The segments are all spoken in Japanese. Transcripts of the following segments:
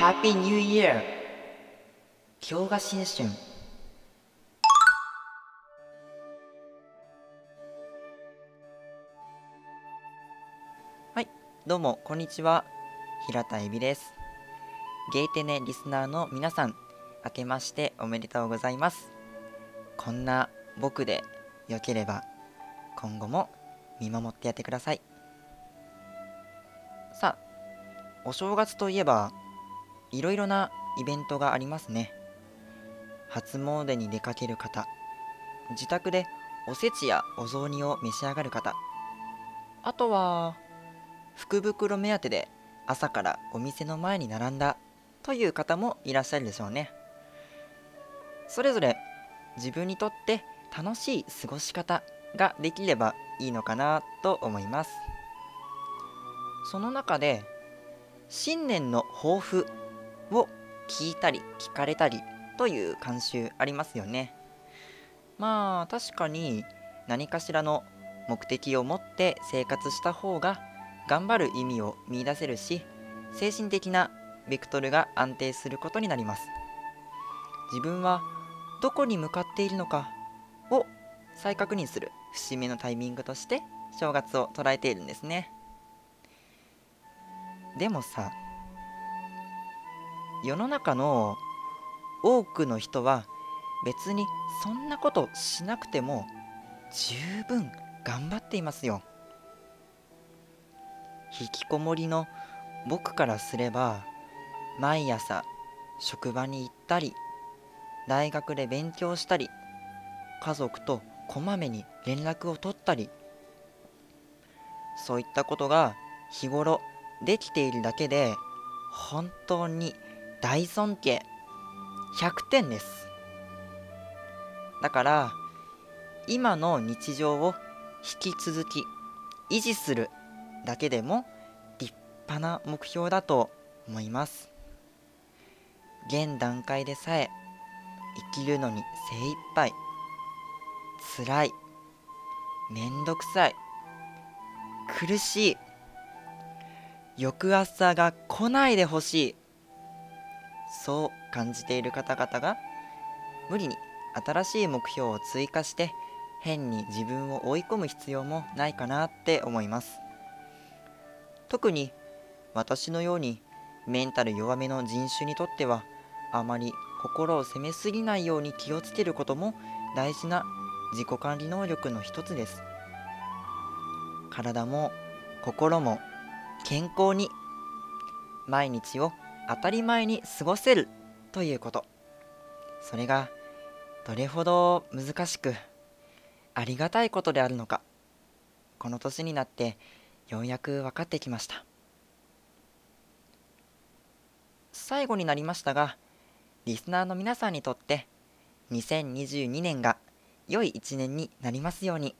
Happy New Year! 今日が新春。はい、どうも、こんにちは。平田恵美です。ゲイテネリスナーの皆さん、明けましておめでとうございます。こんな僕でよければ、今後も見守ってやってください。さあ、お正月といえば、いろいろなイベントがありますね。初詣に出かける方、自宅でおせちやお雑煮を召し上がる方、あとは、福袋目当てで朝からお店の前に並んだという方もいらっしゃるでしょうね。それぞれ自分にとって楽しい過ごし方ができればいいのかなと思います。その中で新年の抱負を聞いたり聞かれたりという慣習ありますよね。まあ確かに何かしらの目的を持って生活した方が頑張る意味を見出せるし精神的なベクトルが安定することになります。自分はどこに向かっているのかを再確認する節目のタイミングとして正月を捉えているんですね。でもさ世の中の多くの人は別にそんなことしなくても十分頑張っていますよ。引きこもりの僕からすれば毎朝職場に行ったり大学で勉強したり家族とこまめに連絡を取ったりそういったことが日頃できているだけで本当に大尊敬。100点です。だから今の日常を引き続き維持するだけでも立派な目標だと思います。現段階でさえ生きるのに精一杯。辛い。めんどくさい。苦しい。翌朝が来ないでほしい。そう感じている方々が無理に新しい目標を追加して変に自分を追い込む必要もないかなって思います。特に私のようにメンタル弱めの人種にとってはあまり心を責めすぎないように気をつけることも大事な自己管理能力の一つです。体も心も健康に。毎日を当たり前に過ごせるということ。それがどれほど難しくありがたいことであるのか。この年になってようやく分かってきました。最後になりましたがリスナーの皆さんにとって2022年が良い一年になりますように。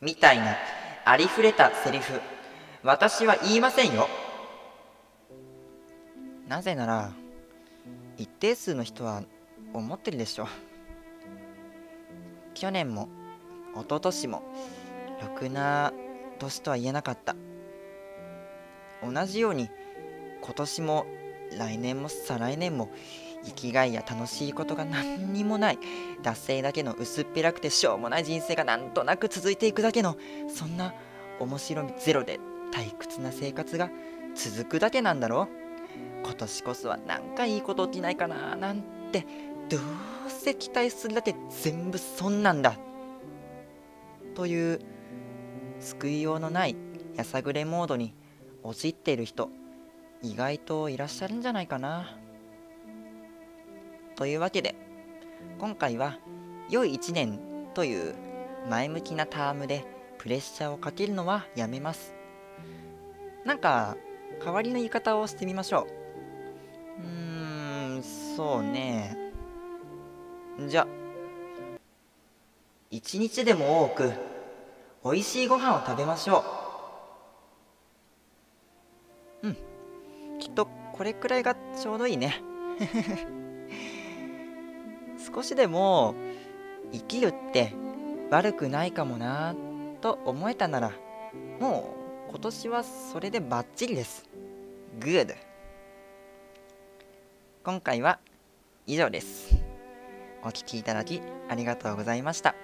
みたいなありふれたセリフ私は言いませんよ。なぜなら一定数の人は思ってるでしょ去年も一昨年もろくな年とは言えなかった。同じように今年も来年も再来年も生きがいや楽しいことが何にもない惰性だけの薄っぺらくてしょうもない人生がなんとなく続いていくだけのそんな面白みゼロで退屈な生活が続くだけなんだろう。今年こそはなんかいいこと起きないかななんてどうせ期待するだけ全部そんなんだ。という救いようのないやさぐれモードに陥っている人意外といらっしゃるんじゃないかな。というわけで今回は良い一年という前向きなタームでプレッシャーをかけるのはやめます。なんか代わりの言い方をしてみましょう。うーんそうね。じゃ一日でも多く美味しいご飯を食べましょう。うん。きっとこれくらいがちょうどいいね。少しでも生きるって悪くないかもなと思えたならもう今年はそれでバッチリです。Good 今回は以上です。お聴きいただきありがとうございました。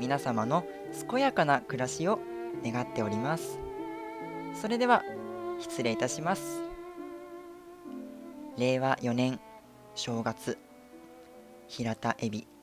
皆様の健やかな暮らしを願っております。それでは失礼いたします。令和4年正月平田エビ。